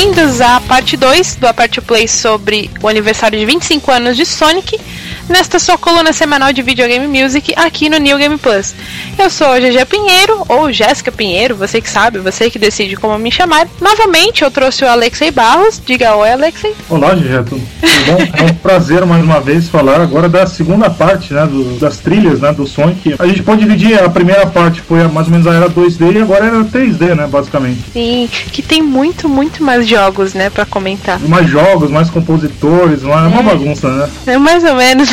Bem-vindos à parte 2 do Apart Play sobre o aniversário de 25 anos de Sonic, nesta sua coluna semanal de videogame music aqui no New Game Plus. Eu sou a GG Pinheiro, ou Jéssica Pinheiro, você que sabe, você que decide como me chamar. Novamente eu trouxe o Alexei Barros. Diga oi, Alexei. Olá, GG, tudo bom? É um prazer mais uma vez falar agora da segunda parte, né, do, das trilhas, né, do Sonic. A gente pode dividir, a primeira parte foi mais ou menos a era 2D e agora era 3D, né, basicamente. Sim, que tem muito, muito mais jogos, né, para comentar. Mais jogos, mais compositores, é uma bagunça, né? É mais ou menos.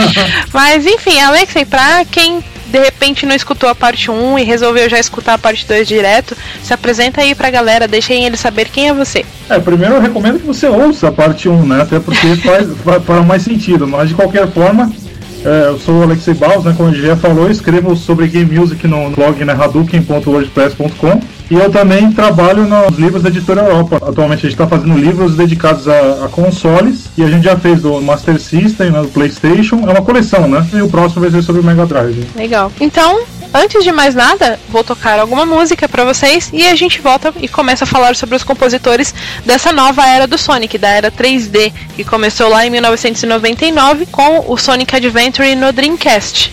Mas enfim, Alexei, pra quem de repente não escutou a parte 1 e resolveu já escutar a parte 2 direto, se apresenta aí pra galera, deixem eles saber quem é você. É, primeiro eu recomendo que você ouça a parte 1, né? Até porque faz, mais sentido, mas de qualquer forma, é, eu sou o Alexei Baus, né, como a gente já falou, escrevo sobre game music no blog né, hadouken.wordpress.com e eu também trabalho nos livros da Editora Europa. Atualmente a gente está fazendo livros dedicados a, a, consoles e a gente já fez do Master System, né, do PlayStation, é uma coleção, né? E o próximo vai ser sobre o Mega Drive. Legal. Então, antes de mais nada, vou tocar alguma música para vocês e a gente volta e começa a falar sobre os compositores dessa nova era do Sonic, da era 3D, que começou lá em 1999 com o Sonic Adventure no Dreamcast.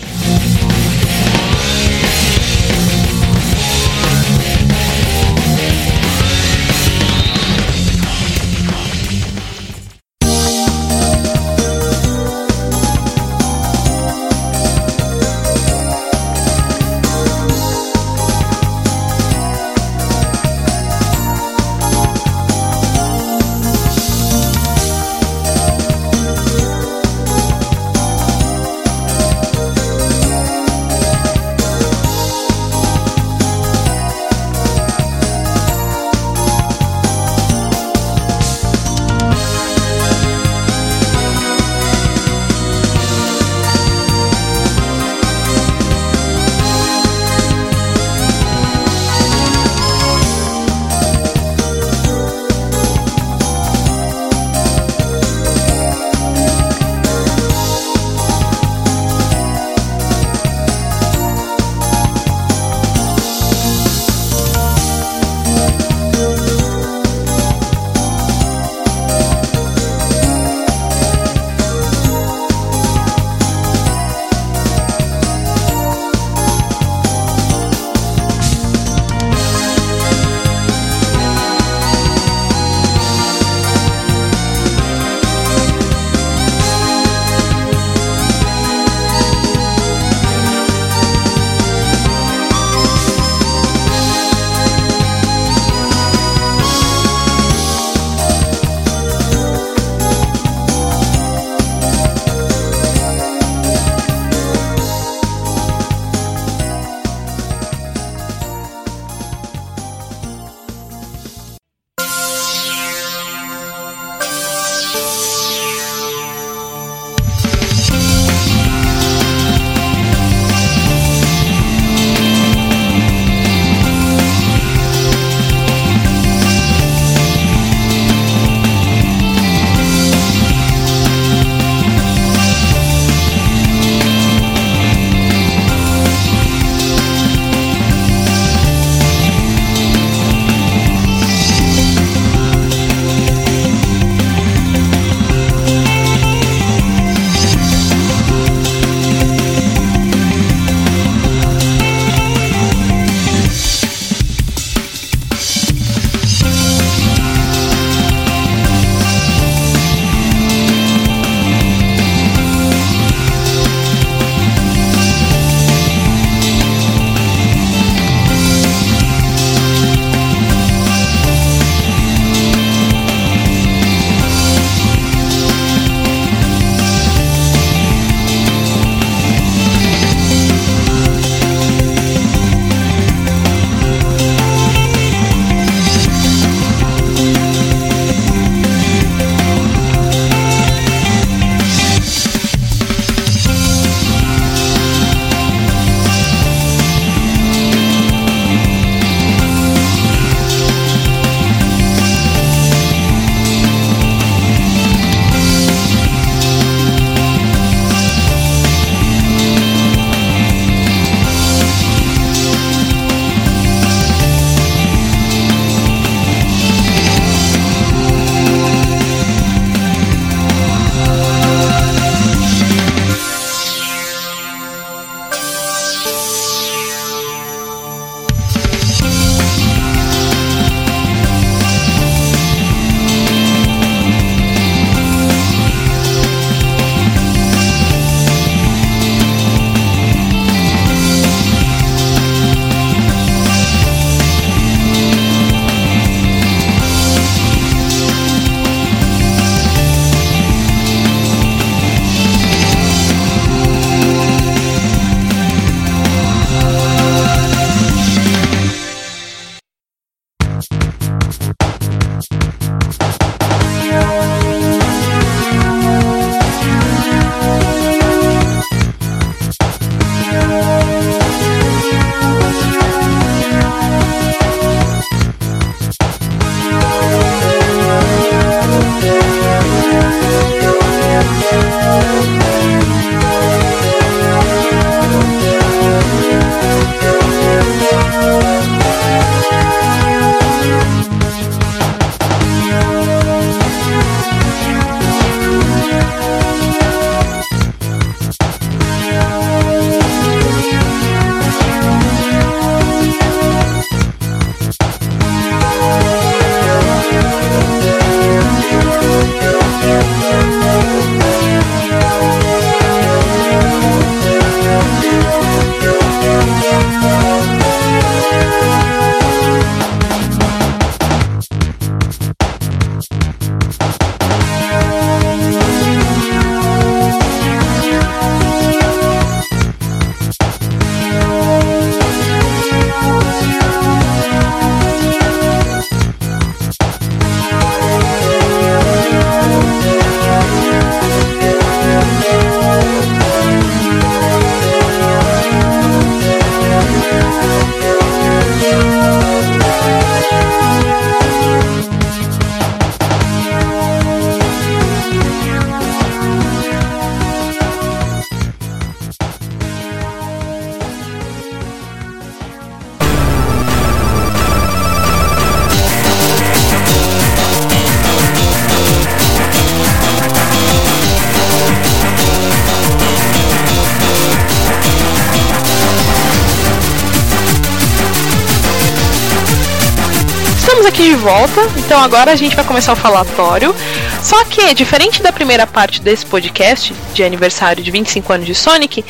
Volta, então agora a gente vai começar o falatório. Só que, diferente da primeira parte desse podcast, de aniversário de 25 anos de Sonic,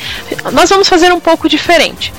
nós vamos fazer um pouco diferente.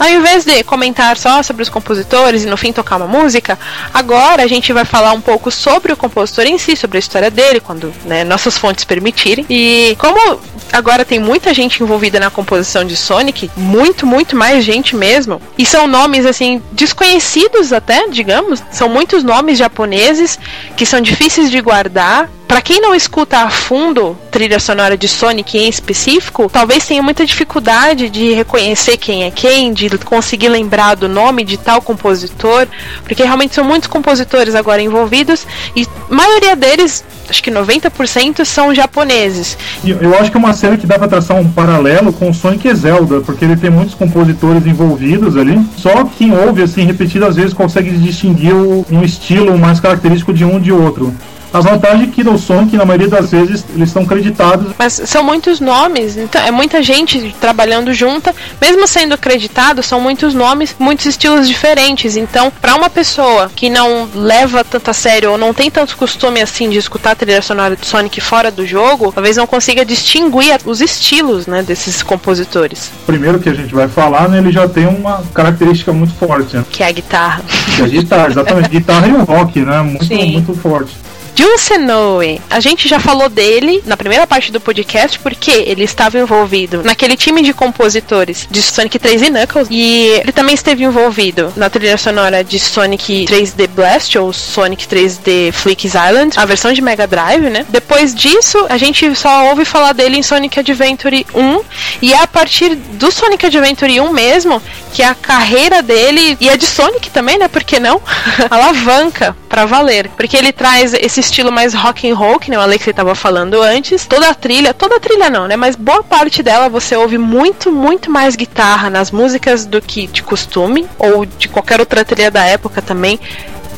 Ao invés de comentar só sobre os compositores e no fim tocar uma música, agora a gente vai falar um pouco sobre o compositor em si, sobre a história dele, quando né, nossas fontes permitirem. E como agora tem muita gente envolvida na composição de Sonic, muito, muito mais gente mesmo, e são nomes assim desconhecidos até, digamos, são muitos nomes japoneses que são difíceis de guardar para quem não escuta a fundo trilha sonora de Sonic em específico, talvez tenha muita dificuldade de reconhecer quem é quem, de conseguir lembrar do nome de tal compositor, porque realmente são muitos compositores agora envolvidos e a maioria deles, acho que 90% são japoneses. Eu acho que é uma série que dá para traçar um paralelo com Sonic e Zelda, porque ele tem muitos compositores envolvidos ali. Só quem ouve assim repetidas vezes consegue distinguir um estilo mais característico de um de outro. As vantagens que do Sonic, na maioria das vezes, eles estão creditados. Mas são muitos nomes, então é muita gente trabalhando junta, mesmo sendo acreditado, são muitos nomes, muitos estilos diferentes. Então, para uma pessoa que não leva tanto a sério ou não tem tanto costume assim de escutar a trilha sonora de Sonic fora do jogo, talvez não consiga distinguir os estilos, né, desses compositores. Primeiro que a gente vai falar, né, ele já tem uma característica muito forte, né? Que é a guitarra. Que é a guitarra, exatamente. guitarra e o rock, né? Muito, Sim. muito forte. Jun Senoue, a gente já falou dele na primeira parte do podcast porque ele estava envolvido naquele time de compositores de Sonic 3 e Knuckles e ele também esteve envolvido na trilha sonora de Sonic 3D Blast ou Sonic 3D Flicks Island, a versão de Mega Drive, né? Depois disso, a gente só ouve falar dele em Sonic Adventure 1 e é a partir do Sonic Adventure 1 mesmo que a carreira dele e a de Sonic também, né? Por que não? alavanca para valer, porque ele traz esse estilo mais rock and roll, que nem o Alex estava falando antes. Toda a trilha, toda a trilha não, né? Mas boa parte dela você ouve muito, muito mais guitarra nas músicas do que de costume, ou de qualquer outra trilha da época também.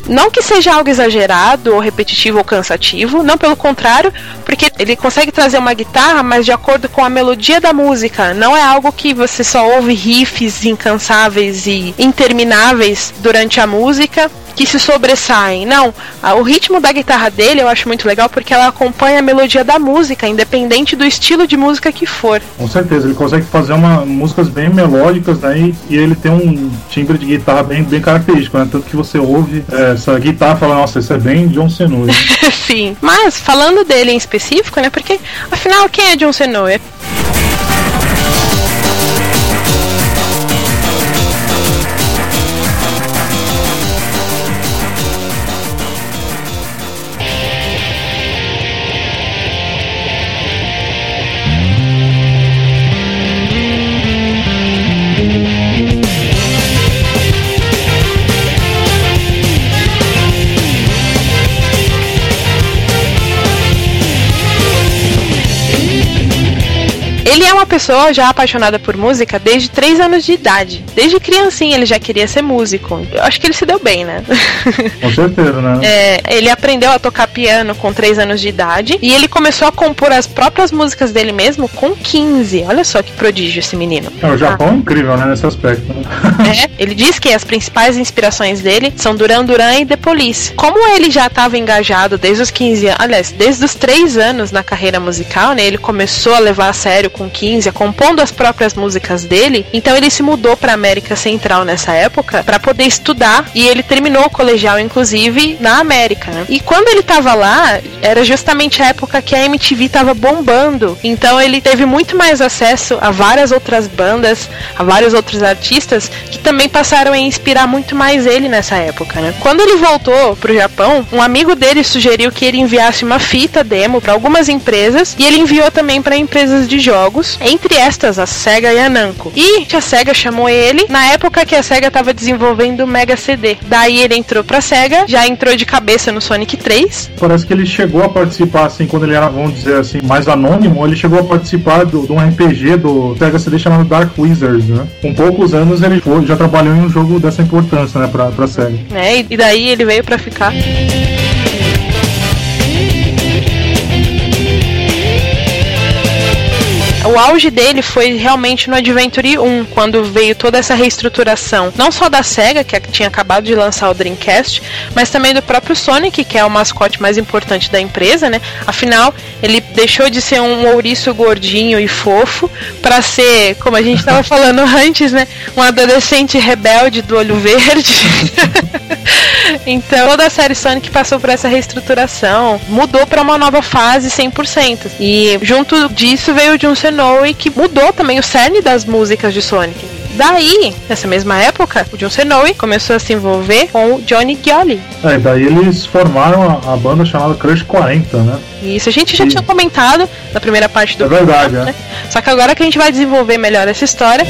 Não que seja algo exagerado ou repetitivo ou cansativo, não pelo contrário, porque ele consegue trazer uma guitarra, mas de acordo com a melodia da música. Não é algo que você só ouve riffs incansáveis e intermináveis durante a música que se sobressaem. Não, o ritmo da guitarra dele eu acho muito legal porque ela acompanha a melodia da música, independente do estilo de música que for. Com certeza, ele consegue fazer uma, músicas bem melódicas, né? E, e ele tem um timbre de guitarra bem, bem característico, né? Tanto que você ouve é, essa guitarra e fala, nossa, isso é bem John Senoi. Sim, mas falando dele em específico, né? Porque afinal, quem é John Senoi? Ele é uma pessoa já apaixonada por música desde 3 anos de idade. Desde criancinha ele já queria ser músico. Eu acho que ele se deu bem, né? Com certeza, né? É, ele aprendeu a tocar piano com 3 anos de idade e ele começou a compor as próprias músicas dele mesmo com 15. Olha só que prodígio esse menino. É, o Japão ah. é incrível, né, nesse aspecto. Né? É, ele diz que as principais inspirações dele são Duran Duran e The Police. Como ele já estava engajado desde os 15 anos, aliás, desde os 3 anos na carreira musical, né? Ele começou a levar a sério com 15, compondo as próprias músicas dele. Então ele se mudou para América Central nessa época para poder estudar e ele terminou o colegial inclusive na América. Né? E quando ele estava lá, era justamente a época que a MTV estava bombando. Então ele teve muito mais acesso a várias outras bandas, a vários outros artistas que também passaram a inspirar muito mais ele nessa época, né? Quando ele voltou pro Japão, um amigo dele sugeriu que ele enviasse uma fita demo para algumas empresas e ele enviou também para empresas de jogos, entre estas a Sega e a Namco. E a Sega chamou ele na época que a Sega estava desenvolvendo o Mega CD. Daí ele entrou pra Sega, já entrou de cabeça no Sonic 3. Parece que ele chegou a participar, assim, quando ele era, vamos dizer assim, mais anônimo, ele chegou a participar de um RPG do Sega CD chamado Dark Wizards, né? Com poucos anos ele já trabalhou em um jogo dessa importância, né, pra, pra Sega. É, e daí ele veio pra ficar. O auge dele foi realmente no Adventure 1, quando veio toda essa reestruturação, não só da SEGA, que tinha acabado de lançar o Dreamcast, mas também do próprio Sonic, que é o mascote mais importante da empresa, né? Afinal, ele deixou de ser um ouriço gordinho e fofo para ser, como a gente estava falando antes, né? Um adolescente rebelde do olho verde. então, toda a série Sonic passou por essa reestruturação, mudou para uma nova fase 100%. E junto disso veio o Jun Snowy, que mudou também o cerne das músicas de Sonic. Daí, nessa mesma época, o John Snowy começou a se envolver com o Johnny Giolli. É, daí eles formaram a, a, banda chamada Crush 40, né? Isso, a gente já e... tinha comentado na primeira parte do É verdade, programa, é. Né? Só que agora que a gente vai desenvolver melhor essa história.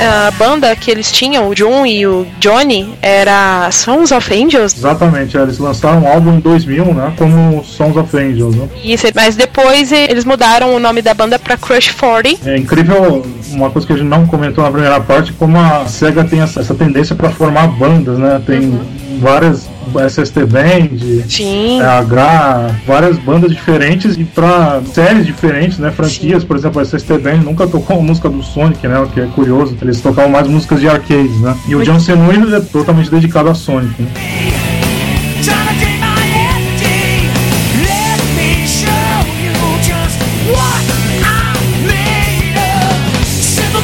A banda que eles tinham, o John e o Johnny, era Sons of Angels. Exatamente, eles lançaram um álbum em 2000, né, como Sons of Angels. Né? Isso, mas depois eles mudaram o nome da banda para Crush 40. É incrível uma coisa que a gente não comentou na primeira parte, como a SEGA tem essa, essa tendência para formar bandas, né? Tem uhum. Várias SST Band, Sim. H, várias bandas diferentes e para séries diferentes, né? Franquias, Sim. por exemplo, a SST Band nunca tocou música do Sonic, né? O que é curioso. Eles tocavam mais músicas de arcades, né? E o John Senui é totalmente dedicado a Sonic. Né?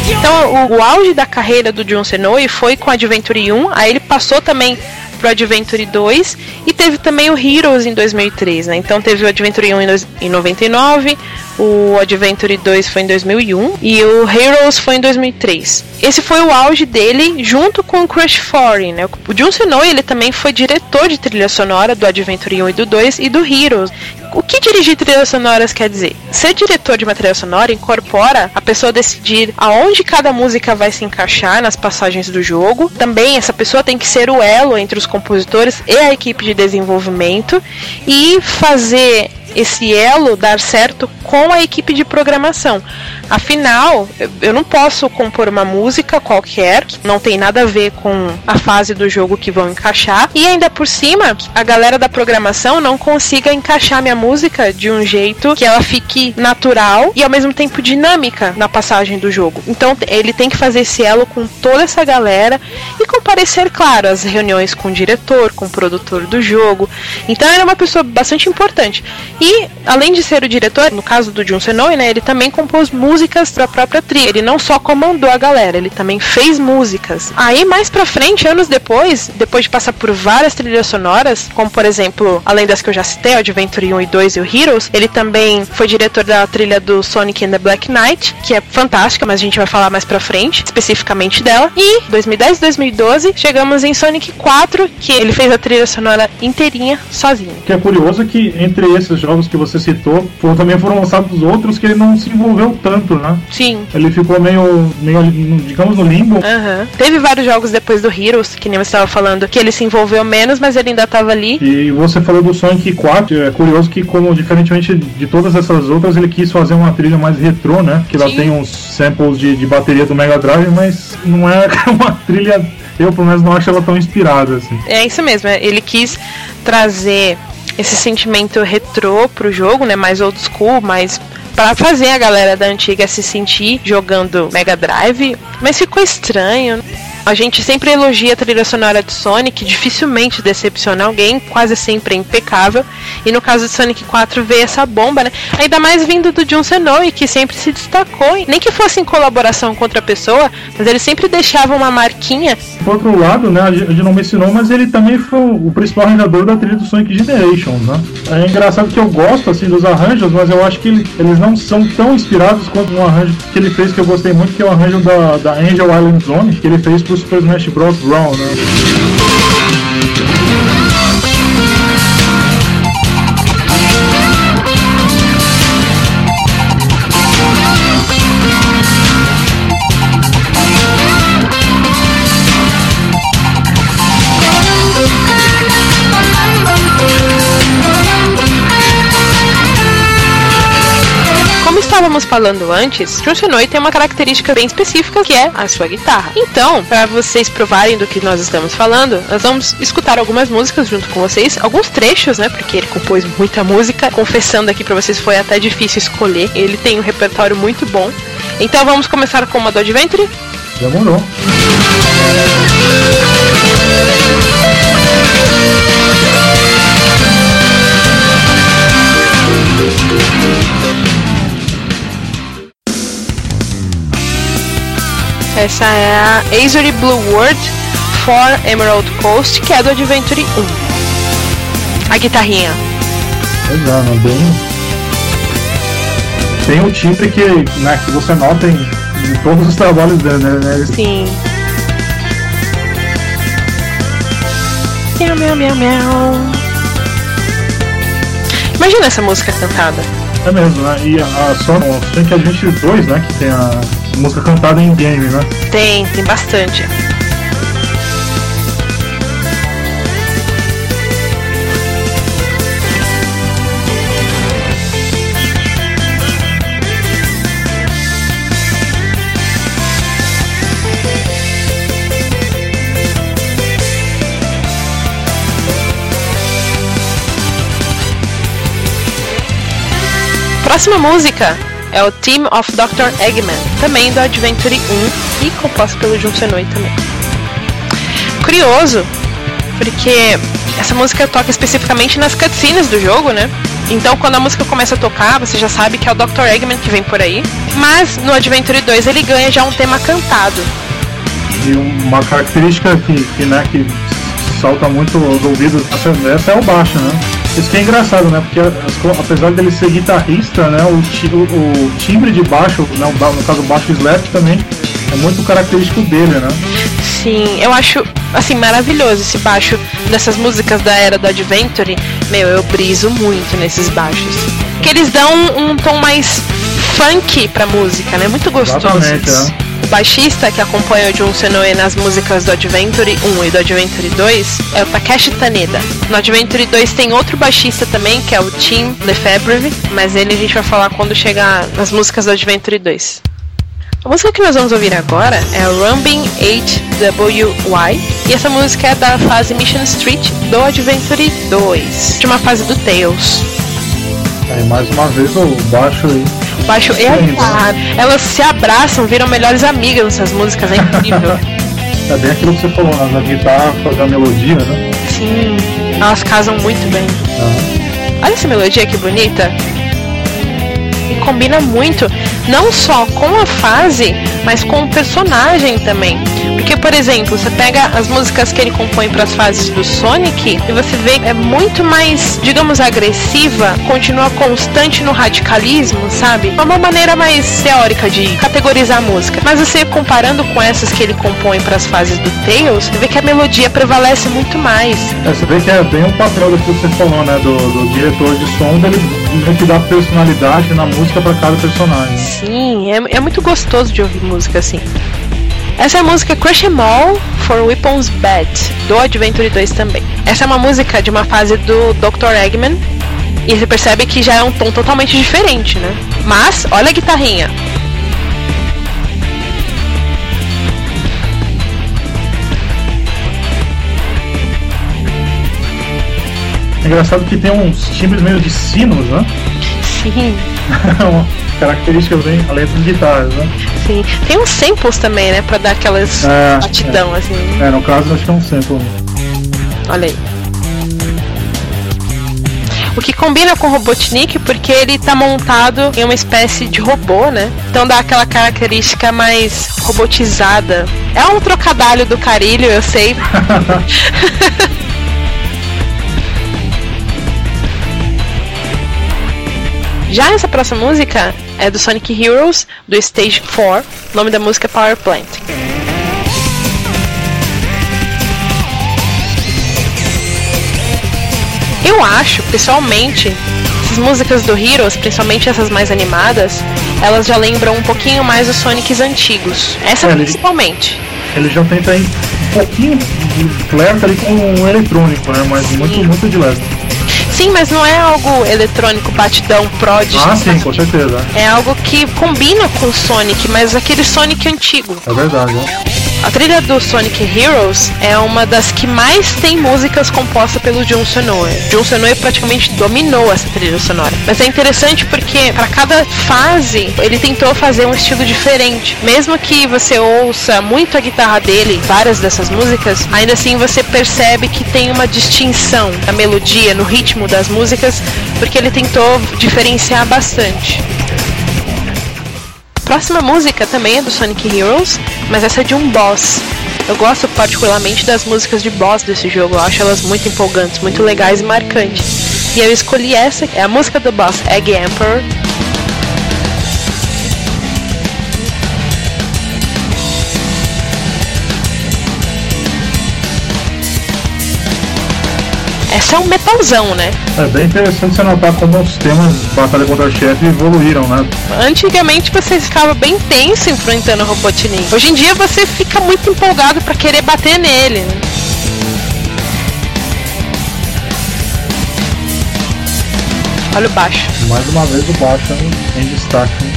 Então, o, o, auge da carreira do John Senoi foi com Adventure 1, aí ele passou também pro Adventure 2 e teve também o Heroes em 2003, né? Então teve o Adventure 1 em 99, o Adventure 2 foi em 2001 e o Heroes foi em 2003. Esse foi o auge dele junto com o Crush 40, né? O Jun Senoi, ele também foi diretor de trilha sonora do Adventure 1 e do 2 e do Heroes. O que dirigir trilhas sonoras quer dizer? Ser diretor de uma trilha sonora incorpora a pessoa decidir aonde cada música vai se encaixar nas passagens do jogo. Também essa pessoa tem que ser o elo entre os compositores e a equipe de desenvolvimento e fazer esse elo dar certo com a equipe de programação. Afinal, eu não posso compor uma música qualquer, que não tem nada a ver com a fase do jogo que vão encaixar, e ainda por cima, a galera da programação não consiga encaixar minha música de um jeito que ela fique natural e ao mesmo tempo dinâmica na passagem do jogo. Então, ele tem que fazer esse elo com toda essa galera e comparecer, claro, às reuniões com o diretor, com o produtor do jogo. Então, ele é uma pessoa bastante importante. E, além de ser o diretor, no caso do Jun Senoi, né, ele também compôs músicas pra própria trilha. Ele não só comandou a galera, ele também fez músicas. Aí, mais pra frente, anos depois, depois de passar por várias trilhas sonoras, como por exemplo, além das que eu já citei, Adventure 1 e 2 e o Heroes, ele também foi diretor da trilha do Sonic and the Black Knight, que é fantástica, mas a gente vai falar mais pra frente, especificamente dela. E 2010 2012, chegamos em Sonic 4, que ele fez a trilha sonora inteirinha sozinho. Que é curioso que entre esses jogos que você citou, foram, também foram lançados outros que ele não se envolveu tanto, né? Sim. Ele ficou meio, meio digamos, no limbo. Uhum. Teve vários jogos depois do Heroes, que nem você estava falando, que ele se envolveu menos, mas ele ainda estava ali. E você falou do Sonic 4, é curioso que, como diferentemente de todas essas outras, ele quis fazer uma trilha mais retrô, né? Que ela tem uns samples de, de bateria do Mega Drive, mas não é uma trilha eu pelo menos não acho ela tão inspirada assim. É isso mesmo, é, ele quis trazer esse sentimento retrô pro jogo, né, mais old school, mais para fazer a galera da antiga se sentir jogando Mega Drive, mas ficou estranho. A gente sempre elogia a trilha sonora de Sonic, dificilmente decepciona alguém, quase sempre é impecável. E no caso de Sonic 4 veio essa bomba, né? Ainda mais vindo do Jun Senoi, que sempre se destacou, nem que fosse em colaboração com outra pessoa, mas ele sempre deixava uma marquinha. Por outro lado, né, a gente não mencionou, mas ele também foi o principal arranjador da trilha do Sonic Generations, né? É engraçado que eu gosto assim dos arranjos, mas eu acho que eles não são tão inspirados quanto um arranjo que ele fez que eu gostei muito, que é o arranjo da, da Angel Island Zone, que ele fez pro Super Smash Bros. Brawl, né? Estávamos falando antes, Junshunoi tem uma característica bem específica que é a sua guitarra. Então, para vocês provarem do que nós estamos falando, nós vamos escutar algumas músicas junto com vocês, alguns trechos, né? Porque ele compôs muita música. Confessando aqui para vocês, foi até difícil escolher. Ele tem um repertório muito bom. Então vamos começar com uma do Adventure? Demorou. Essa é a Azure Blue World for Emerald Coast, que é do Adventure 1. A guitarrinha. Legal, é, bem. Tem o timbre que, né, que você nota em, em todos os trabalhos dele, né? Sim. Miau, miau, miau, miau. Imagina essa música cantada. É mesmo, né? E a, a Sonic Adventure 2, né? Que tem a música cantada em game, né? Tem, tem bastante. Próxima música é o Team of Dr. Eggman, também do Adventure 1 e composto pelo Jun Senoi também. Curioso, porque essa música toca especificamente nas cutscenes do jogo, né? Então quando a música começa a tocar, você já sabe que é o Dr. Eggman que vem por aí. Mas no Adventure 2 ele ganha já um tema cantado. E uma característica que, que, né, que salta muito aos ouvidos é o baixo, né? Isso que é engraçado, né? Porque apesar dele ser guitarrista, né? O, o, o timbre de baixo, né, no caso o baixo slap também, é muito característico dele, né? Sim, eu acho assim maravilhoso esse baixo dessas músicas da era do Adventure. Meu, eu briso muito nesses baixos. Que eles dão um, um tom mais funk pra música, né? Muito gostoso. Exatamente, é. O baixista que acompanha o Jun Senoe nas músicas do Adventure 1 e do Adventure 2 é o Takeshi Taneda. No Adventure 2 tem outro baixista também, que é o Tim Lefebvre, mas ele a gente vai falar quando chegar nas músicas do Adventure 2. A música que nós vamos ouvir agora é Rumbling 8WY e essa música é da fase Mission Street do Adventure 2, de uma fase do Tails. Aí mais uma vez o baixo aí baixo e a guitarra. Elas se abraçam, viram melhores amigas nessas músicas, é incrível. é bem aquilo que você falou, né? a guitarra fazer a melodia, né? Sim, elas casam muito bem. Ah. Olha essa melodia que bonita. E combina muito, não só com a fase, mas com o personagem também. Porque, por exemplo, você pega as músicas que ele compõe para as fases do Sonic e você vê é muito mais, digamos, agressiva, continua constante no radicalismo, sabe? É uma maneira mais teórica de categorizar a música. Mas você comparando com essas que ele compõe para as fases do Tails, você vê que a melodia prevalece muito mais. É, você vê que é bem um papel do que você falou, né? Do, do diretor de som, dele meio que dá personalidade na música para cada personagem. Sim, é, é muito gostoso de ouvir música assim. Essa é a música Crush 'Em All for Weapons Bad, do Adventure 2 também. Essa é uma música de uma fase do Dr. Eggman, e você percebe que já é um tom totalmente diferente, né? Mas, olha a guitarrinha. É engraçado que tem uns timbres meio de sinos, né? Sim. uma característica bem além das guitarras, né? Sim. Tem uns samples também, né? Pra dar aquelas É, batidão, assim. É, no caso acho que é um sample. Olha aí. O que combina com o Robotnik porque ele tá montado em uma espécie de robô, né? Então dá aquela característica mais robotizada. É um trocadilho do carilho, eu sei. Já essa próxima música é do Sonic Heroes, do Stage 4. O nome da música é Power Plant. Eu acho, pessoalmente, essas músicas do Heroes, principalmente essas mais animadas, elas já lembram um pouquinho mais os Sonics antigos. Essa É, ele- principalmente. Ele já tenta um pouquinho de flerta ali com o eletrônico, né? Mas muito, muito de leve. Sim, mas não é algo eletrônico, batidão, prod. Ah, sim, com certeza. É algo que combina com o Sonic, mas aquele Sonic antigo. É verdade, né? A trilha do Sonic Heroes é uma das que mais tem músicas compostas pelo John Sonoe. John Sonoe praticamente dominou essa trilha sonora. Mas é interessante porque para cada fase ele tentou fazer um estilo diferente. Mesmo que você ouça muito a guitarra dele, várias dessas músicas, ainda assim você percebe que tem uma distinção na melodia, no ritmo das músicas, porque ele tentou diferenciar bastante. Próxima música também é do Sonic Heroes, mas essa é de um boss. Eu gosto particularmente das músicas de boss desse jogo, eu acho elas muito empolgantes, muito legais e marcantes. E eu escolhi essa, é a música do boss Egg Emperor. Essa é um metalzão, né? É bem interessante você notar como os temas de Batalha contra o Chefe evoluíram, né? Antigamente você ficava bem tenso enfrentando o Robotnik. Hoje em dia você fica muito empolgado pra querer bater nele. né? Olha o baixo. Mais uma vez o baixo em destaque. né?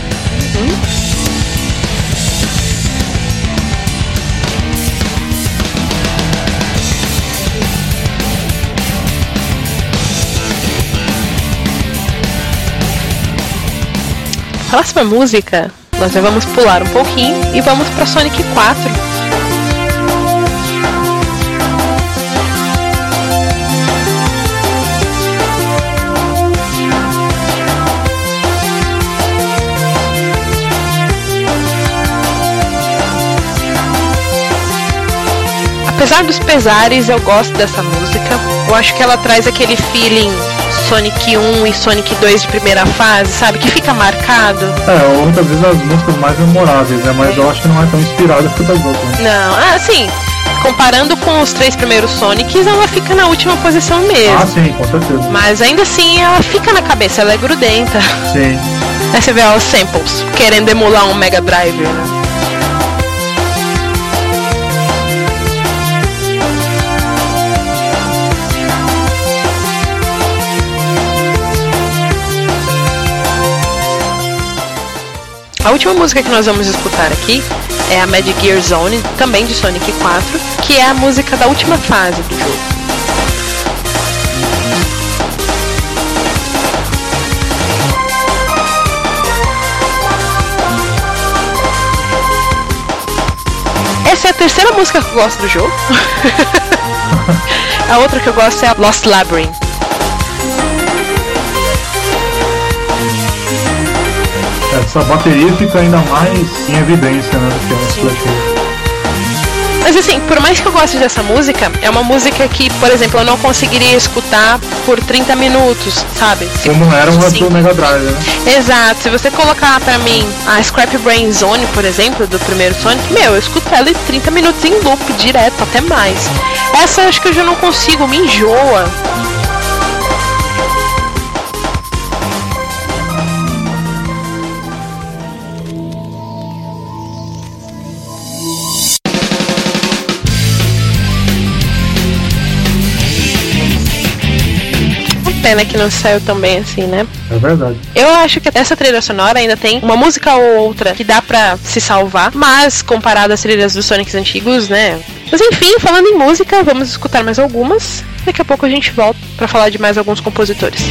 Próxima música, nós já vamos pular um pouquinho e vamos pra Sonic 4. Apesar dos pesares, eu gosto dessa música. Eu acho que ela traz aquele feeling Sonic 1 e Sonic 2 de primeira fase, sabe? Que fica marcado. É, muitas vezes as músicas mais memoráveis, né? Mas eu acho que não é tão inspirada quanto as outras. Não, ah, assim, comparando com os três primeiros Sonics, ela fica na última posição mesmo. Ah, sim, com certeza. Mas ainda assim, ela fica na cabeça, ela é grudenta. Sim. Aí você vê ó, os samples, querendo emular um Mega Drive, né? A última música que nós vamos escutar aqui é a Magic Gear Zone, também de Sonic 4, que é a música da última fase do jogo. Essa é a terceira música que eu gosto do jogo. a outra que eu gosto é a Lost Labyrinth. Essa bateria fica ainda mais em evidência, né, que. Mas assim, por mais que eu goste dessa música, é uma música que, por exemplo, eu não conseguiria escutar por 30 minutos, sabe? Se Como era uma do Mega Drive, né? Exato. Se você colocar pra mim a Scrap Brain Zone, por exemplo, do primeiro Sonic, meu, eu escuto ela em 30 minutos em loop, direto, até mais. Essa acho que eu já não consigo, me enjoa. Pena que não saiu tão bem assim, né? É verdade. Eu acho que essa trilha sonora ainda tem uma música ou outra que dá pra se salvar, mas comparado às trilhas dos Sonics antigos, né? Mas enfim, falando em música, vamos escutar mais algumas. Daqui a pouco a gente volta para falar de mais alguns compositores.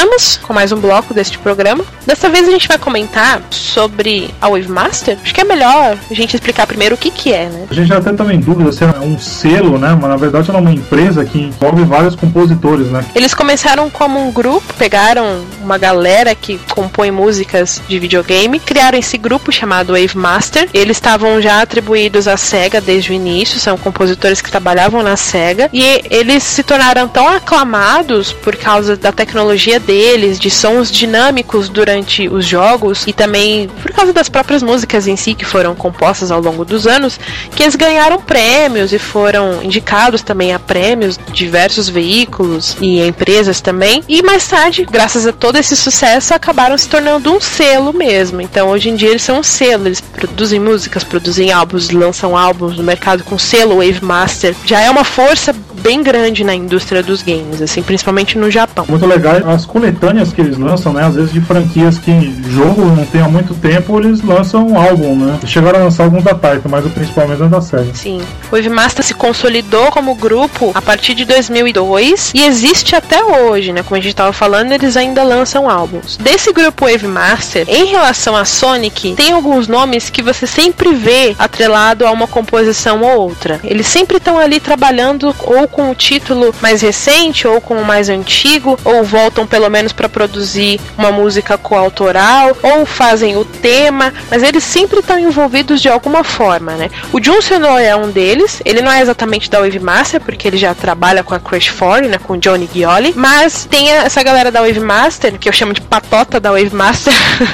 Voltamos com mais um bloco deste programa. Dessa vez a gente vai comentar sobre a Wave Master. Acho que é melhor a gente explicar primeiro o que que é, né? A gente até também em dúvida se é um selo, né? Mas na verdade é uma empresa que envolve vários compositores, né? Eles começaram como um grupo, pegaram uma galera que compõe músicas de videogame, criaram esse grupo chamado Wave Master. Eles estavam já atribuídos à SEGA desde o início, são compositores que trabalhavam na SEGA e eles se tornaram tão aclamados por causa da tecnologia deles, de sons dinâmicos durante os jogos e também por causa das próprias músicas em si que foram compostas ao longo dos anos, que eles ganharam prêmios e foram indicados também a prêmios diversos veículos e empresas também. E mais tarde, graças a todo esse sucesso, acabaram se tornando um selo mesmo. Então hoje em dia eles são um selo, eles produzem músicas, produzem álbuns, lançam álbuns no mercado com selo Wave Master. Já é uma força bem grande na indústria dos games, assim, principalmente no Japão. Muito legal as coletâneas que eles lançam, né? Às vezes de franquias que jogo não tem há muito tempo, eles lançam um álbum, né? Chegaram a lançar alguns da Taika, mas o principal mesmo é da série. Sim. O Wave Master se consolidou como grupo a partir de 2002 e existe até hoje, né? Como a gente estava falando, eles ainda lançam álbuns. Desse grupo Wave Master, em relação a Sonic, tem alguns nomes que você sempre vê atrelado a uma composição ou outra. Eles sempre estão ali trabalhando ou com o título mais recente ou com o mais antigo, ou voltam pelo menos para produzir uma música coautoral, ou fazem o tema, mas eles sempre estão envolvidos de alguma forma, né? O Jun Senoue é um deles, ele não é exatamente da Wave Master, porque ele já trabalha com a Crash 4, né, com o Johnny Gioli, mas tem essa galera da Wave Master, que eu chamo de patota da Wave Master,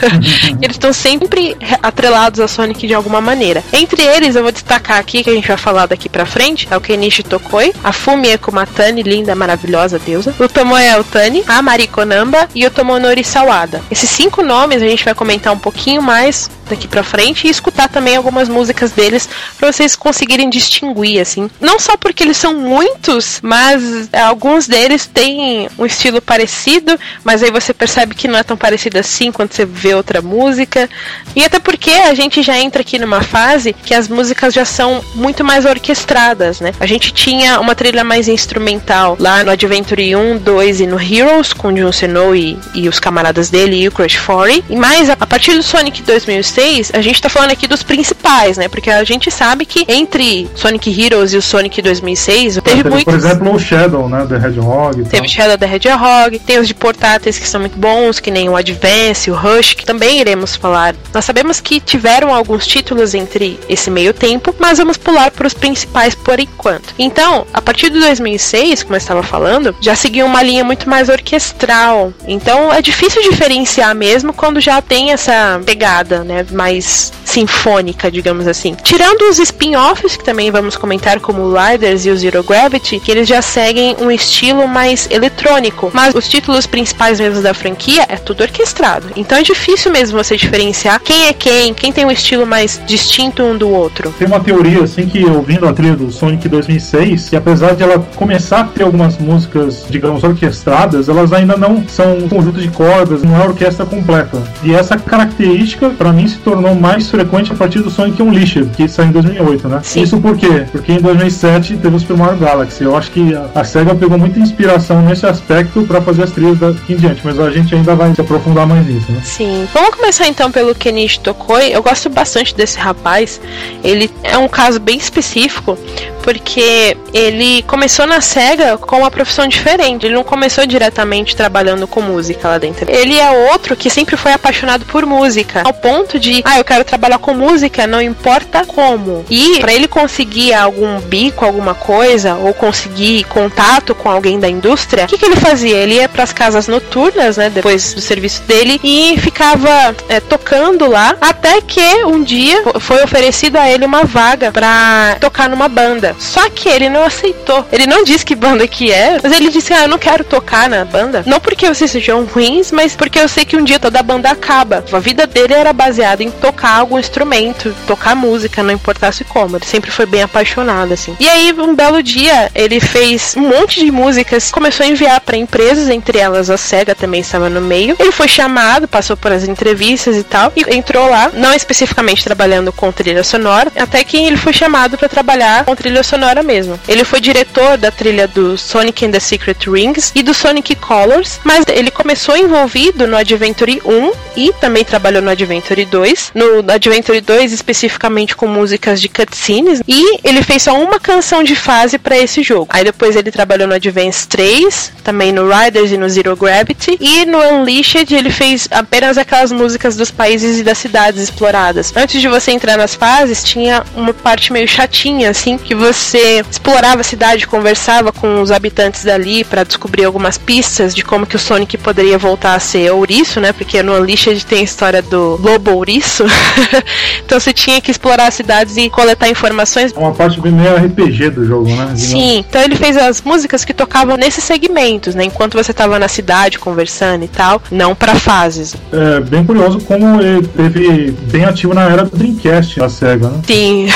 eles estão sempre atrelados a Sonic de alguma maneira. Entre eles, eu vou destacar aqui, que a gente vai falar daqui pra frente, é o Kenichi Tokoi, a Fumie Kumatani, linda, maravilhosa deusa, o Tomoe Otani, a Mariko Namba e o Tomonori Sawada. Esses cinco nomes a gente vai comentar um pouquinho mais daqui para frente e escutar também algumas músicas deles para vocês conseguirem distinguir assim. Não só porque eles são muitos, mas alguns deles têm um estilo parecido, mas aí você percebe que não é tão parecido assim quando você vê outra música. E até porque a gente já entra aqui numa fase que as músicas já são muito mais orquestradas, né? A gente tinha uma trilha mais instrumental lá no Adventure 1, 2 e no Heroes com Jun Senoue e, e os camaradas dele e o Crash 4. E mais a partir do Sonic 2006, a gente tá falando aqui dos principais, né? Porque a gente sabe que entre Sonic Heroes e o Sonic 2006 teve, teve muitos... Por exemplo, o Shadow, né? The Hedgehog. Teve Shadow The Hedgehog, tem os de portáteis que são muito bons, que nem o Advance, o Rush, que também iremos falar. Nós sabemos que tiveram alguns títulos entre esse meio tempo, mas vamos pular para os principais por enquanto. Então, a partir de 2006, como eu estava falando, já seguiu uma linha muito mais orquestral. Então, é difícil diferenciar mesmo quando já tem essa pegada, né, mais sinfônica, digamos assim. Tirando os spin-offs que também vamos comentar como o Liders e o Zero Gravity, que eles já seguem um estilo mais eletrônico, mas os títulos principais mesmo da franquia é tudo orquestrado. Então é difícil mesmo você diferenciar quem é quem, quem tem um estilo mais distinto um do outro. Tem uma teoria assim que ouvindo a trilha do Sonic 2006, que apesar de ela começar a ter algumas músicas, digamos, orquestradas, elas ainda não são um conjunto de cordas, não é orquestra completa. E essa característica para mim se tornou mais frequente a partir do Sonic Unleashed, que saiu em 2008, né? Sim. Isso por quê? Porque em 2007 teve o Super Mario Galaxy. Eu acho que a, SEGA pegou muita inspiração nesse aspecto para fazer as trilhas daqui em diante, mas a gente ainda vai se aprofundar mais nisso, né? Sim. Vamos começar então pelo Kenichi Tokoi. Eu gosto bastante desse rapaz. Ele é um caso bem específico, porque ele começou na SEGA com uma profissão diferente. Ele não começou diretamente trabalhando com música lá dentro. Ele é outro que sempre foi apaixonado por música, ao ponto de, ah, eu quero trabalhar com música, não importa como. E para ele conseguir algum bico, alguma coisa, ou conseguir contato com alguém da indústria, o que, que ele fazia? Ele ia para as casas noturnas, né, depois do serviço dele, e ficava é, tocando lá, até que um dia foi oferecido a ele uma vaga para tocar numa banda. Só que ele não aceitou. Ele não disse que banda que é, mas ele disse: Ah, eu não quero tocar na banda. Não porque vocês sejam ruins, mas porque eu sei que um dia toda a banda acaba. A vida dele era baseada em tocar algum instrumento, tocar música, não importasse como. Ele sempre foi bem apaixonado, assim. E aí, um belo dia, ele fez um monte de músicas, começou a enviar para empresas, entre elas a SEGA também estava no meio. Ele foi chamado, passou por as entrevistas e tal, e entrou lá, não especificamente trabalhando com trilha sonora, até que ele foi chamado para trabalhar com trilha sonora mesmo. Ele foi diretor da trilha do Sonic and the Secret Rings e do Sonic Colors, mas ele começou envolvido no Adventure 1 e também trabalhou no Adventure 2. No Adventure 2, especificamente com músicas de cutscenes, e ele fez só uma canção de fase para esse jogo. Aí depois ele trabalhou no Advance 3, também no Riders e no Zero Gravity, e no Unleashed ele fez apenas aquelas músicas dos países e das cidades exploradas. Antes de você entrar nas fases, tinha uma parte meio chatinha, assim, que você explorava a cidade, conversava com os habitantes dali para descobrir algumas pistas de como que o Sonic poderia voltar a ser ouriço, né? Porque no Unleashed tem a história do lobo ouriço. então você tinha que explorar as cidades e coletar informações. Uma parte bem meio RPG do jogo, né? Sim, então ele fez as músicas que tocavam nesses segmentos, né? Enquanto você estava na cidade conversando e tal, não para fases. É bem curioso como ele teve bem ativo na era do Dreamcast da SEGA, né? Sim.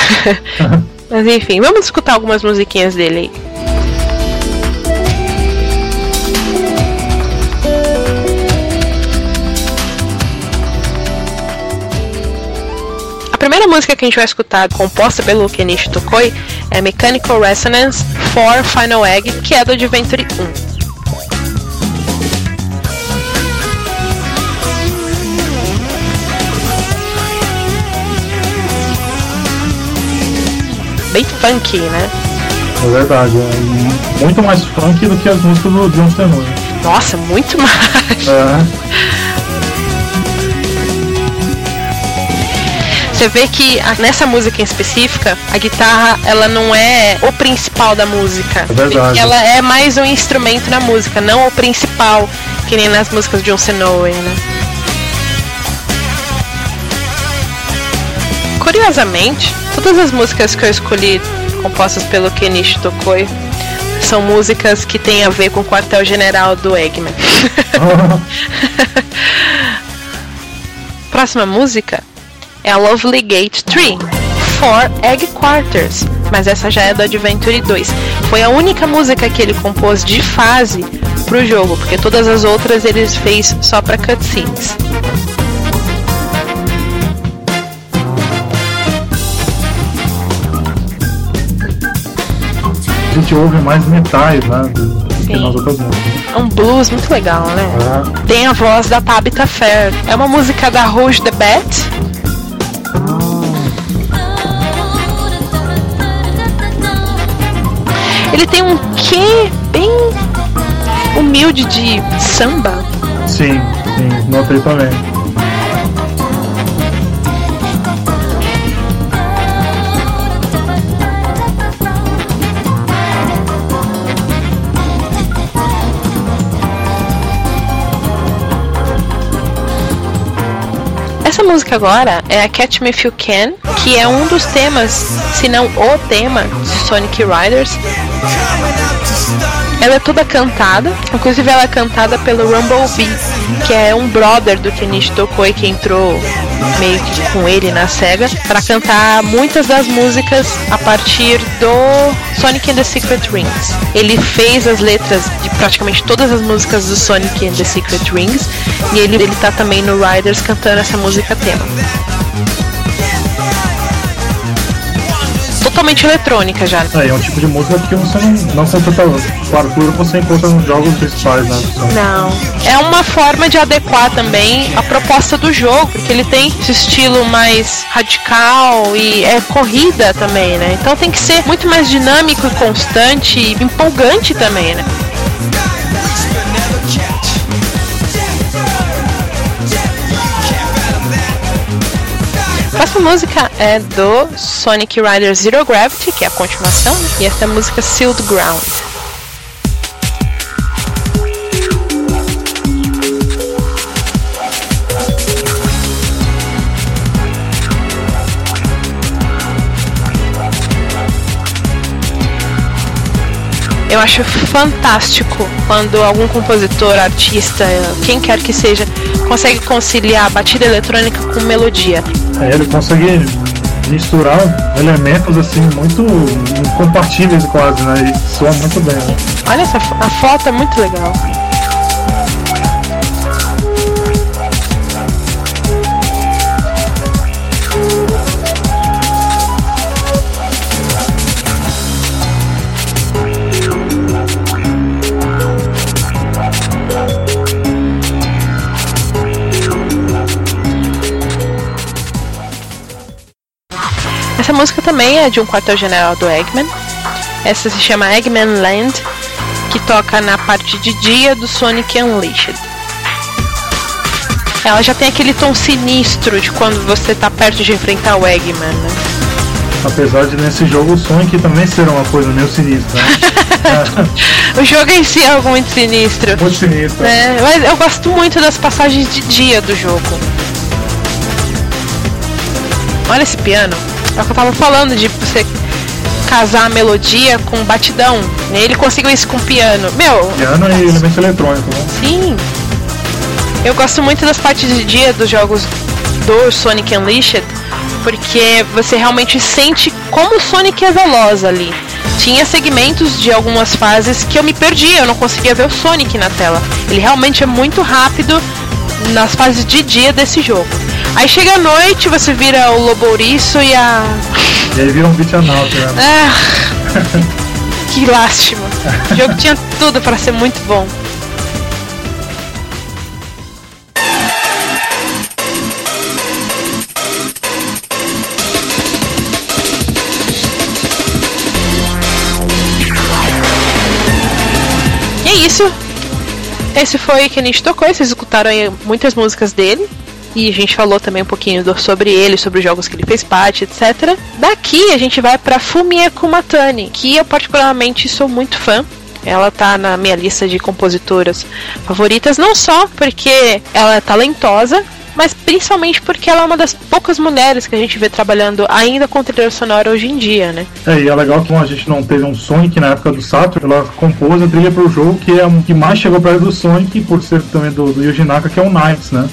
Mas enfim, vamos escutar algumas musiquinhas dele aí. Primeira música que a gente vai escutar, composta pelo Kenichi Tokoi, é Mechanical Resonance for Final Egg, que é do Adventure 1. bem funk, né? É verdade, é muito mais funk do que as músicas do John Tenor. Nossa, muito mais. É. Você vê que nessa música em específica, a guitarra ela não é o principal da música. É verdade. Ela é mais um instrumento na música, não o principal, que nem nas músicas de John Snow, né? Curiosamente, todas as músicas que eu escolhi compostas pelo Kenichi Tokoi são músicas que têm a ver com o quartel-general do Eggman. Próxima música é a Lovely Gate Tree for Egg Quarters, mas essa já é do Adventure 2. Foi a única música que ele compôs de fase pro jogo, porque todas as outras ele fez só para cutscenes. a gente ouve mais metais, né? Do que nas outras músicas. É um blues muito legal, né? É. Tem a voz da Tabitha Fair. É uma música da Rouge the Bat. Ele tem um quê bem humilde de samba. Sim, sim, notei também. Essa música agora é a Catch Me If You Can, que é um dos temas, se não o tema, de Sonic Riders. Ela é toda cantada, inclusive ela é cantada pelo Rumblebee, que é um brother do Kenichi Tokoi que entrou meio que com ele na SEGA para cantar muitas das músicas a partir do Sonic and the Secret Rings. Ele fez as letras de praticamente todas as músicas do Sonic and the Secret Rings e ele, ele tá também no Riders cantando essa música tema. Totalmente eletrônica já. É, é um tipo de música que você não, não com tanta fartura você encontra nos jogos principais, né? Não. É uma forma de adequar também a proposta do jogo, porque ele tem esse estilo mais radical e é corrida também, né? Então tem que ser muito mais dinâmico e constante e empolgante também, né? Próxima música é do Sonic Rider Zero Gravity, que é a continuação, né? e essa é a música Sealed Ground. Eu acho fantástico quando algum compositor, artista, quem quer que seja, consegue conciliar batida eletrônica com melodia. Ele consegue misturar elementos assim muito incompatíveis quase, né? E soa muito bem, né? Olha essa a foto é muito legal. Essa música também é de um quartel-general do Eggman. Essa se chama Eggman Land, que toca na parte de dia do Sonic Unleashed. Ela já tem aquele tom sinistro de quando você tá perto de enfrentar o Eggman, né? Apesar de nesse jogo o Sonic também ser uma coisa meio sinistra. Né? o jogo em si é algo muito sinistro. Muito sinistro. É, mas eu gosto muito das passagens de dia do jogo. Olha esse piano. É o que eu tava falando de você casar a melodia com batidão. Ele conseguiu isso com piano. Meu. Piano e elemento eletrônico, né? Sim. Eu gosto muito das partes de dia dos jogos do Sonic Unleashed, porque você realmente sente como o Sonic é veloz ali. Tinha segmentos de algumas fases que eu me perdia, eu não conseguia ver o Sonic na tela. Ele realmente é muito rápido nas fases de dia desse jogo. Aí chega a noite, você vira o Lobouriço e a. E aí vira um beat né? Ah, que lástima. O jogo tinha tudo para ser muito bom. isso. Esse foi que a gente tocou, vocês escutaram aí muitas músicas dele. E a gente falou também um pouquinho do, sobre ele, sobre os jogos que ele fez parte, etc. Daqui a gente vai para Fumie Kumatani, que eu particularmente sou muito fã. Ela tá na minha lista de compositoras favoritas, não só porque ela é talentosa, mas principalmente porque ela é uma das poucas mulheres que a gente vê trabalhando ainda com trilha sonora hoje em dia, né? É, e é legal que a gente não teve um Sonic na época do Saturn, ela compôs a trilha pro jogo que é o que mais chegou perto do Sonic, por ser também do, do Yuji Naka, que é o Knights, né?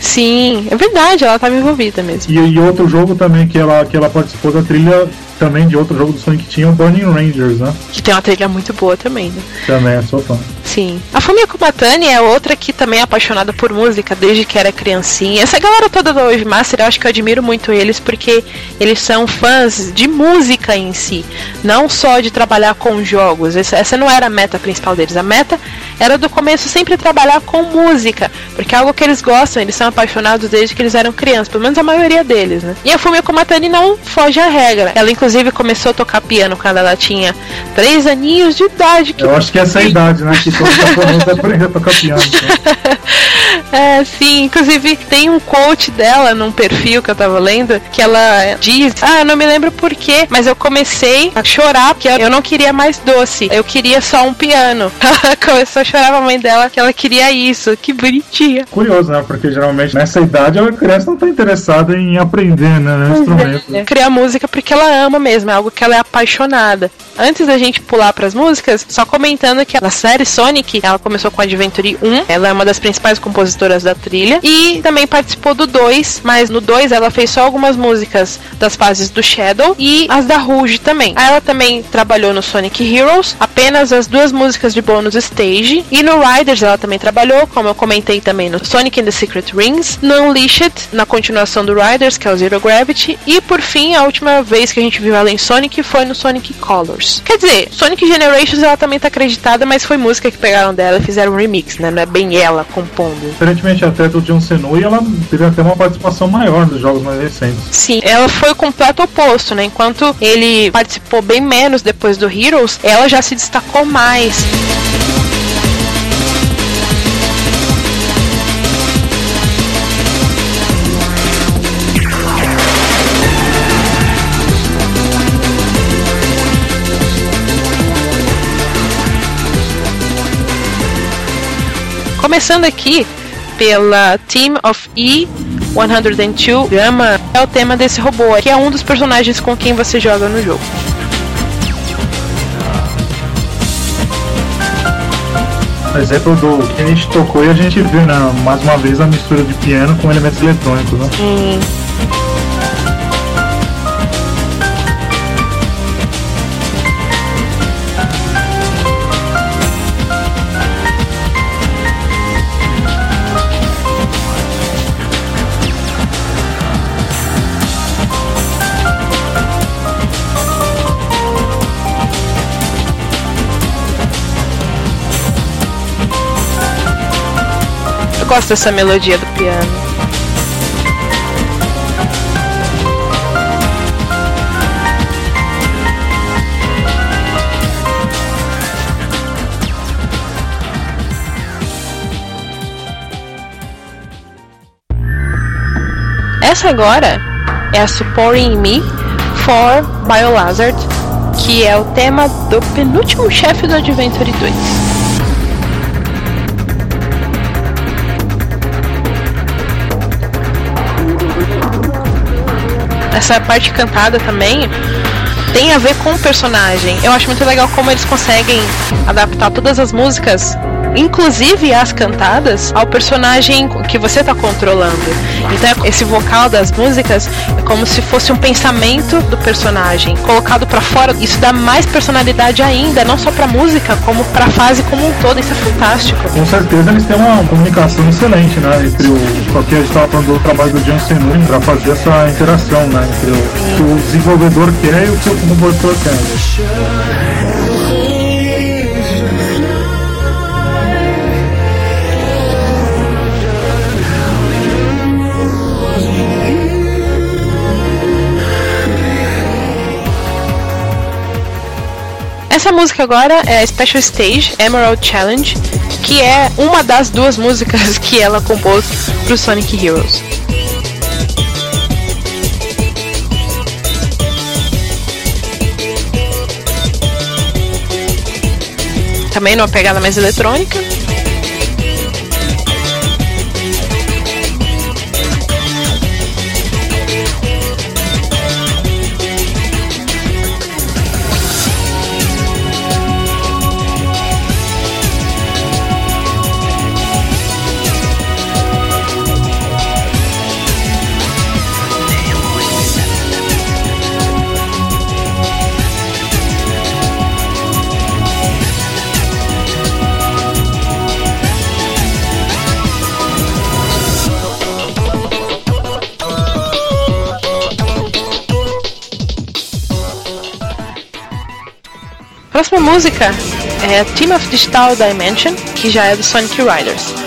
Sim, é verdade, ela estava envolvida mesmo. E, e, outro jogo também que ela, que ela participou da trilha também de outro jogo do Sonic tinha o Burning Rangers, né? Que tem uma trilha muito boa também, né? Também, sou fã. Sim. A Fumia Kumatani é outra que também é apaixonada por música desde que era criancinha. Essa galera toda do Wave Master, eu acho que eu admiro muito eles porque eles são fãs de música em si, não só de trabalhar com jogos. Essa, essa não era a meta principal deles. A meta era do começo sempre trabalhar com música, porque é algo que eles gostam, eles são apaixonados desde que eles eram crianças, pelo menos a maioria deles, né? E a Fumia Kumatani não foge à regra. Ela inclusive começou a tocar piano quando ela tinha 3 aninhos de idade. Eu acho que essa é a idade, né? Que todo mundo aprende a tocar piano. Então. é, sim. Inclusive tem um quote dela num perfil que eu tava lendo que ela diz: Ah, não me lembro porquê, mas eu comecei a chorar porque eu não queria mais doce. Eu queria só um piano. Ela começou a chorar pra mãe dela que ela queria isso. Que bonitinha. Curioso, né? Porque geralmente nessa idade a criança não tá interessada em aprender, né? No instrumento. É, criar música porque ela ama mesmo, é algo que ela é apaixonada. Antes da gente pular para as músicas, só comentando que a série Sonic, ela começou com Adventure 1, ela é uma das principais compositoras da trilha e também participou do 2, mas no 2 ela fez só algumas músicas das fases do Shadow e as da Rouge também. Ela também trabalhou no Sonic Heroes, apenas as duas músicas de bônus stage, e no Riders ela também trabalhou, como eu comentei também no Sonic and the Secret Rings, no Unleashed, na continuação do Riders, que é o Zero Gravity, e por fim, a última vez que a gente viu ela em Sonic foi no Sonic Colors. Quer dizer, Sonic Generations ela também tá acreditada, mas foi música que pegaram dela e fizeram um remix, né? Não é bem ela compondo. Diferentemente até do John Senui, ela teve até uma participação maior nos jogos mais recentes. Sim, ela foi o completo oposto, né? Enquanto ele participou bem menos depois do Heroes, ela já se destacou mais. Começando aqui pela Team of E102 Gama, é o tema desse robô, que é um dos personagens com quem você joga no jogo. exemplo do que a gente tocou e a gente viu, né, mais uma vez a mistura de piano com elementos eletrônicos, né? Hum. Eu gosto dessa melodia do piano. Essa agora é a Supporting Me for Biolazard, que é o tema do penúltimo chefe do Adventure 2. Essa parte cantada também tem a ver com o personagem. Eu acho muito legal como eles conseguem adaptar todas as músicas inclusive as cantadas, ao personagem que você está controlando. Então esse vocal das músicas é como se fosse um pensamento do personagem colocado para fora. Isso dá mais personalidade ainda, não só para música, como para a fase como um todo. Isso é fantástico. Com certeza eles têm uma comunicação excelente, né, entre o que a gente estava falando do trabalho do John Senun para fazer essa interação, né, entre o o desenvolvedor quer e o que o compositor quer. Essa música agora é Special Stage Emerald Challenge, que é uma das duas músicas que ela compôs pro Sonic Heroes. Também numa pegada mais eletrônica. Próxima música é Team of Digital Dimension, que já é do Sonic Riders.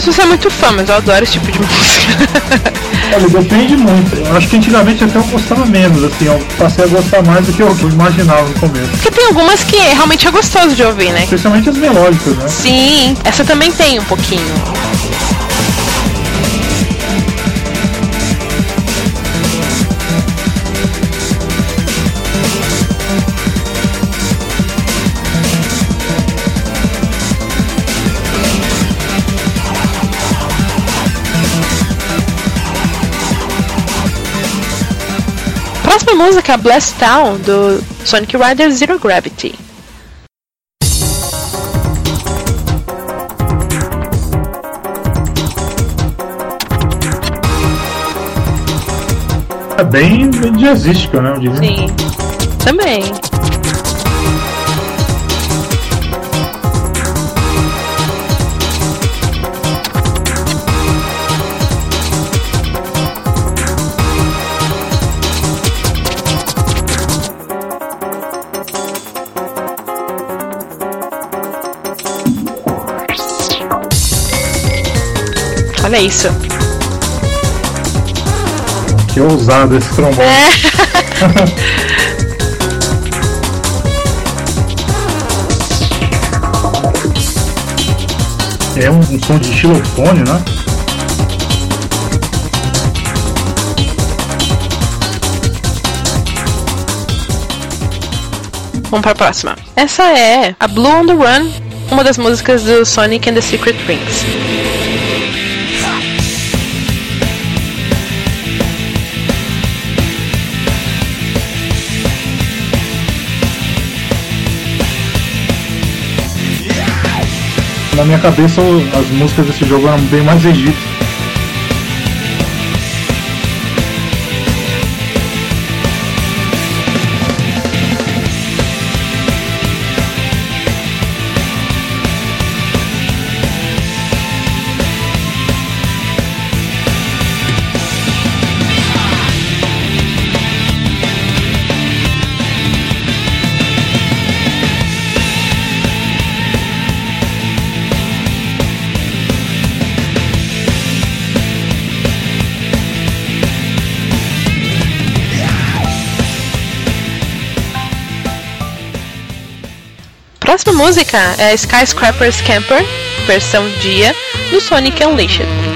Sei se você é muito fã, mas eu adoro esse tipo de música. Olha, depende muito. Eu acho que antigamente até eu gostava menos, assim, eu passei a gostar mais do que eu, imaginava no começo. Porque tem algumas que realmente é gostoso de ouvir, né? Especialmente as melódicas, né? Sim, essa também tem um pouquinho. Próxima música é Blast Town do Sonic Rider Zero Gravity. É bem jazzística, né? Sim, também. Olha isso. Que ousado esse trombone. É. é um, um som de xilofone, né? Vamos para a próxima. Essa é a Blue on the Run, uma das músicas do Sonic and the Secret Rings. Na minha cabeça as músicas desse jogo eram bem mais egípcias. Música é Skyscraper's Camper, versão dia, do Sonic Unleashed.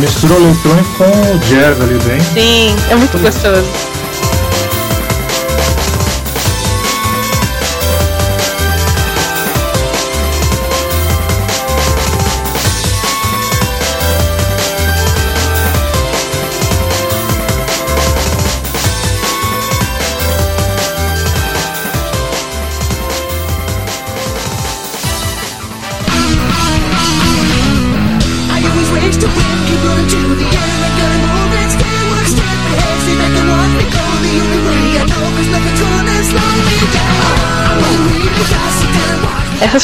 Mistura o eletrônico com o jazz ali bem. Sim, é muito gostoso.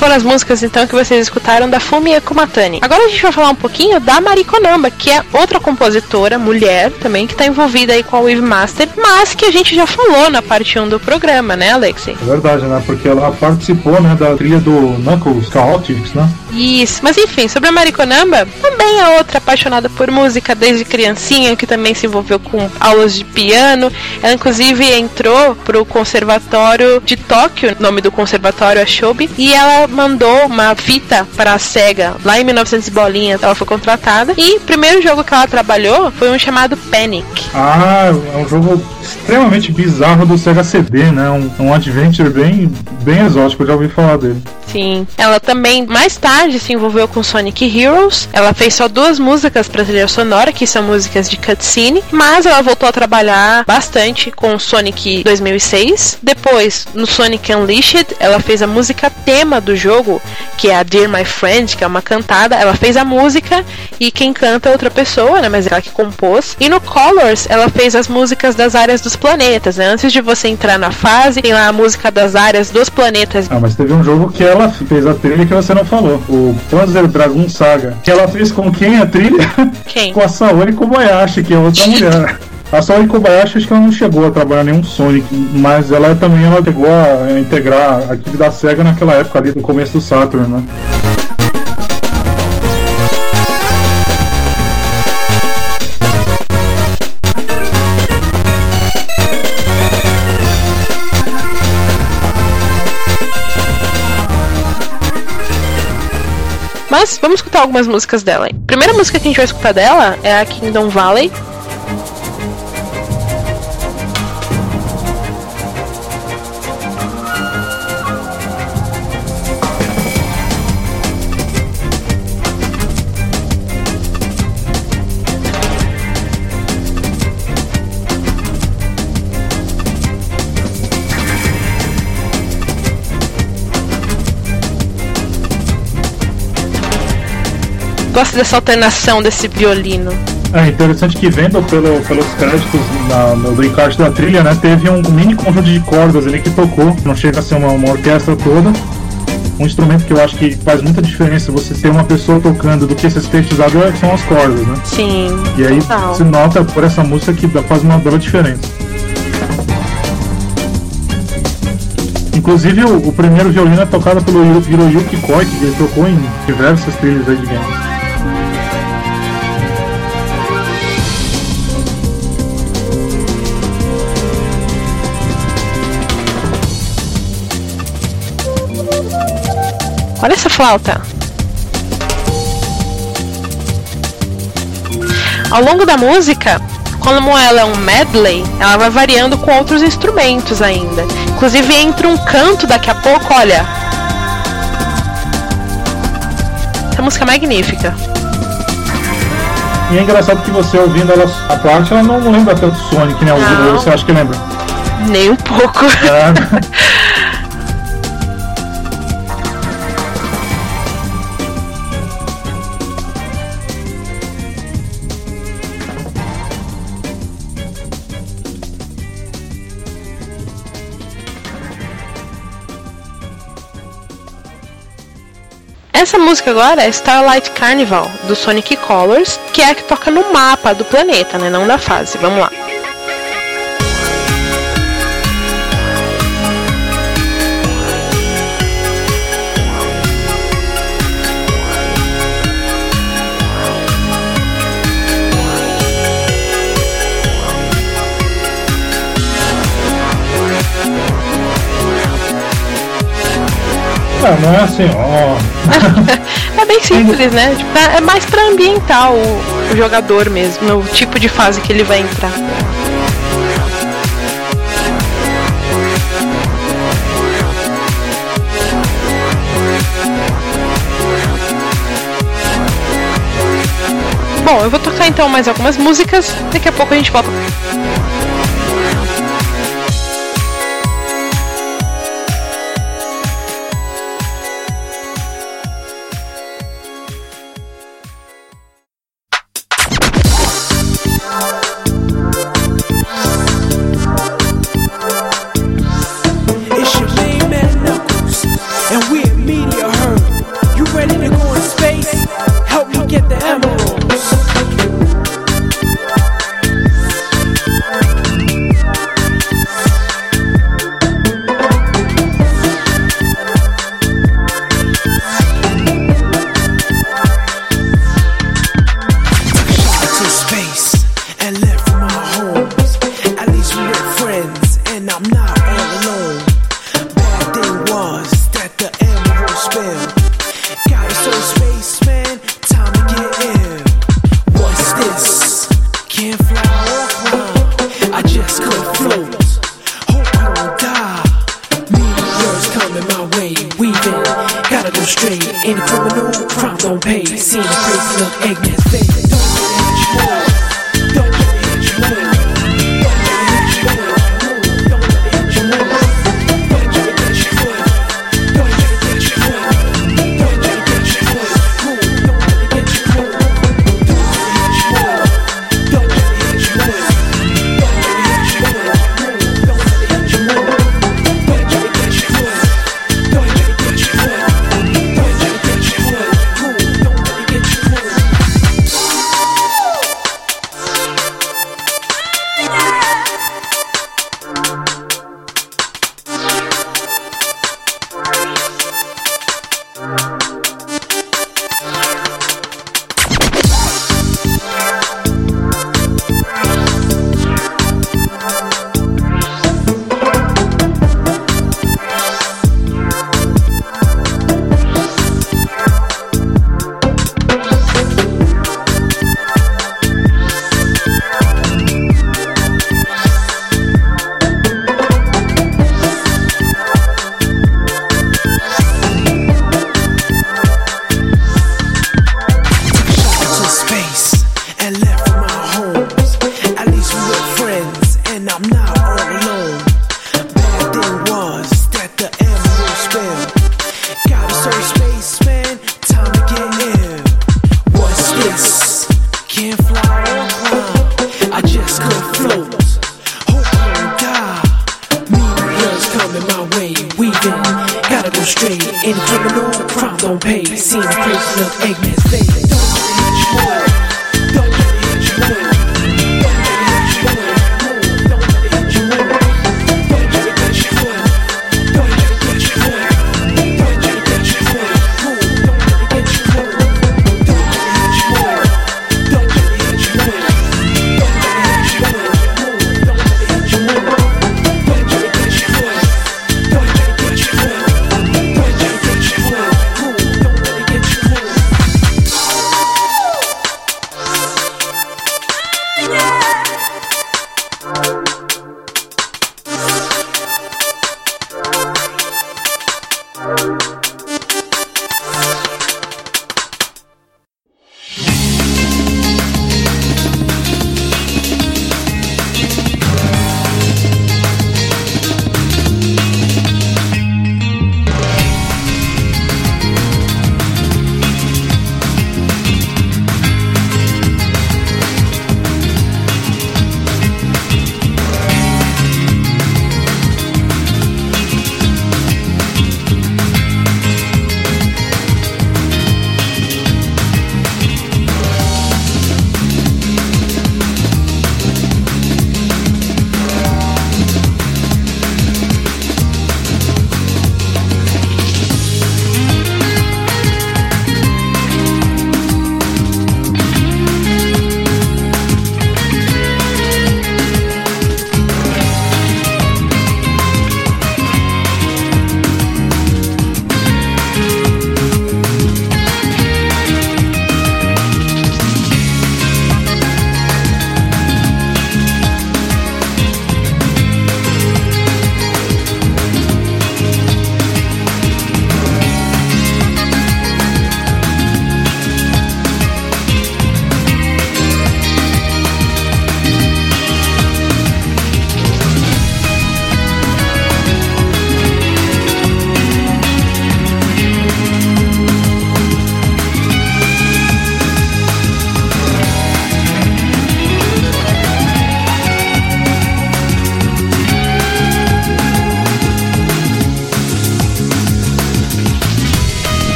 Foram as músicas então que vocês escutaram da Fumi Ekumatani. Agora a gente vai falar um pouquinho da Marikonamba, que é outra compositora, mulher também, que está envolvida aí com a Wave Master, mas que a gente já falou na parte 1 do programa, né, Alexei? É verdade, né? Porque ela participou, né, da trilha do Knuckles Chaotix, né? Isso, mas enfim, sobre a Marikonamba, também é outra apaixonada por música desde criancinha, que também se envolveu com aulas de piano. Ela inclusive entrou pro conservatório de Tóquio, nome do conservatório é Shobi, e ela mandou uma fita para a SEGA lá em 1900 e bolinha, ela foi contratada. E o primeiro jogo que ela trabalhou foi um chamado Panic. Ah, é um jogo extremamente bizarro do Sega CD, né? Um, um adventure bem, bem exótico, eu já ouvi falar dele. Sim. Ela também, mais tarde, se envolveu com Sonic Heroes. Ela fez só duas músicas para trilha sonora, que são músicas de cutscene. Mas ela voltou a trabalhar bastante com Sonic 2006. Depois, no Sonic Unleashed, ela fez a música tema do jogo, que é a Dear My Friend, que é uma cantada. Ela fez a música e quem canta é outra pessoa, né? Mas ela que compôs. E no Colors, ela fez as músicas das áreas dos planetas, né? Antes de você entrar na fase, tem lá a música das áreas dos planetas. Ah, mas teve um jogo que ela fez a trilha que você não falou, o Panzer Dragon Saga. Que ela fez com quem a trilha? Quem? com a Saori Kobayashi, que é outra mulher. A Saori Kobayashi acho que ela não chegou a trabalhar nenhum Sonic, mas ela também ela chegou a integrar a equipe da SEGA naquela época ali, no começo do Saturn, né? Mas vamos escutar algumas músicas dela. A primeira música que a gente vai escutar dela é a Kingdom Valley. Gosto dessa alternação desse violino. É interessante que vendo pelo, pelos créditos na, no, do encarte da trilha, né? Teve um mini conjunto de cordas ali que tocou. Não chega a ser uma, uma orquestra toda. Um instrumento que eu acho que faz muita diferença você ter uma pessoa tocando do que ser sintetizado é- são as cordas, né? Sim. E aí Total. se nota por essa música que faz uma bela diferença. Inclusive o, o primeiro violino é tocado pelo Hiro- Hiroyuki Koike, que ele tocou em diversas trilhas aí de games. Olha essa flauta. Ao longo da música, como ela é um medley, ela vai variando com outros instrumentos ainda. Inclusive entra um canto daqui a pouco, olha. Essa música é magnífica. E é engraçado que você ouvindo ela a parte, ela não lembra tanto Sonic, né? Não. Ou você acha que lembra? Nem um pouco. É, música agora é Starlight Carnival, do Sonic Colors, que é a que toca no mapa do planeta, né? Não da fase. Vamos lá. Não, não é assim, ó. é bem simples, né? Tipo, é, é mais pra ambientar o, o jogador mesmo, o tipo de fase que ele vai entrar. Bom, eu vou tocar então mais algumas músicas. Daqui a pouco a gente volta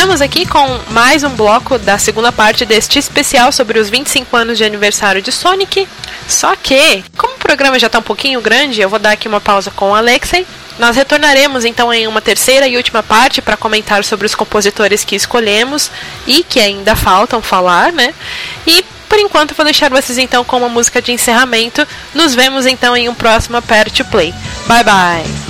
Voltamos aqui com mais um bloco da segunda parte deste especial sobre os 25 anos de aniversário de Sonic. Só que, como o programa já está um pouquinho grande, eu vou dar aqui uma pausa com o Alexei. Nós retornaremos então em uma terceira e última parte para comentar sobre os compositores que escolhemos e que ainda faltam falar, né? E por enquanto vou deixar vocês então com uma música de encerramento. Nos vemos então em um próximo Pair to Play. Bye bye!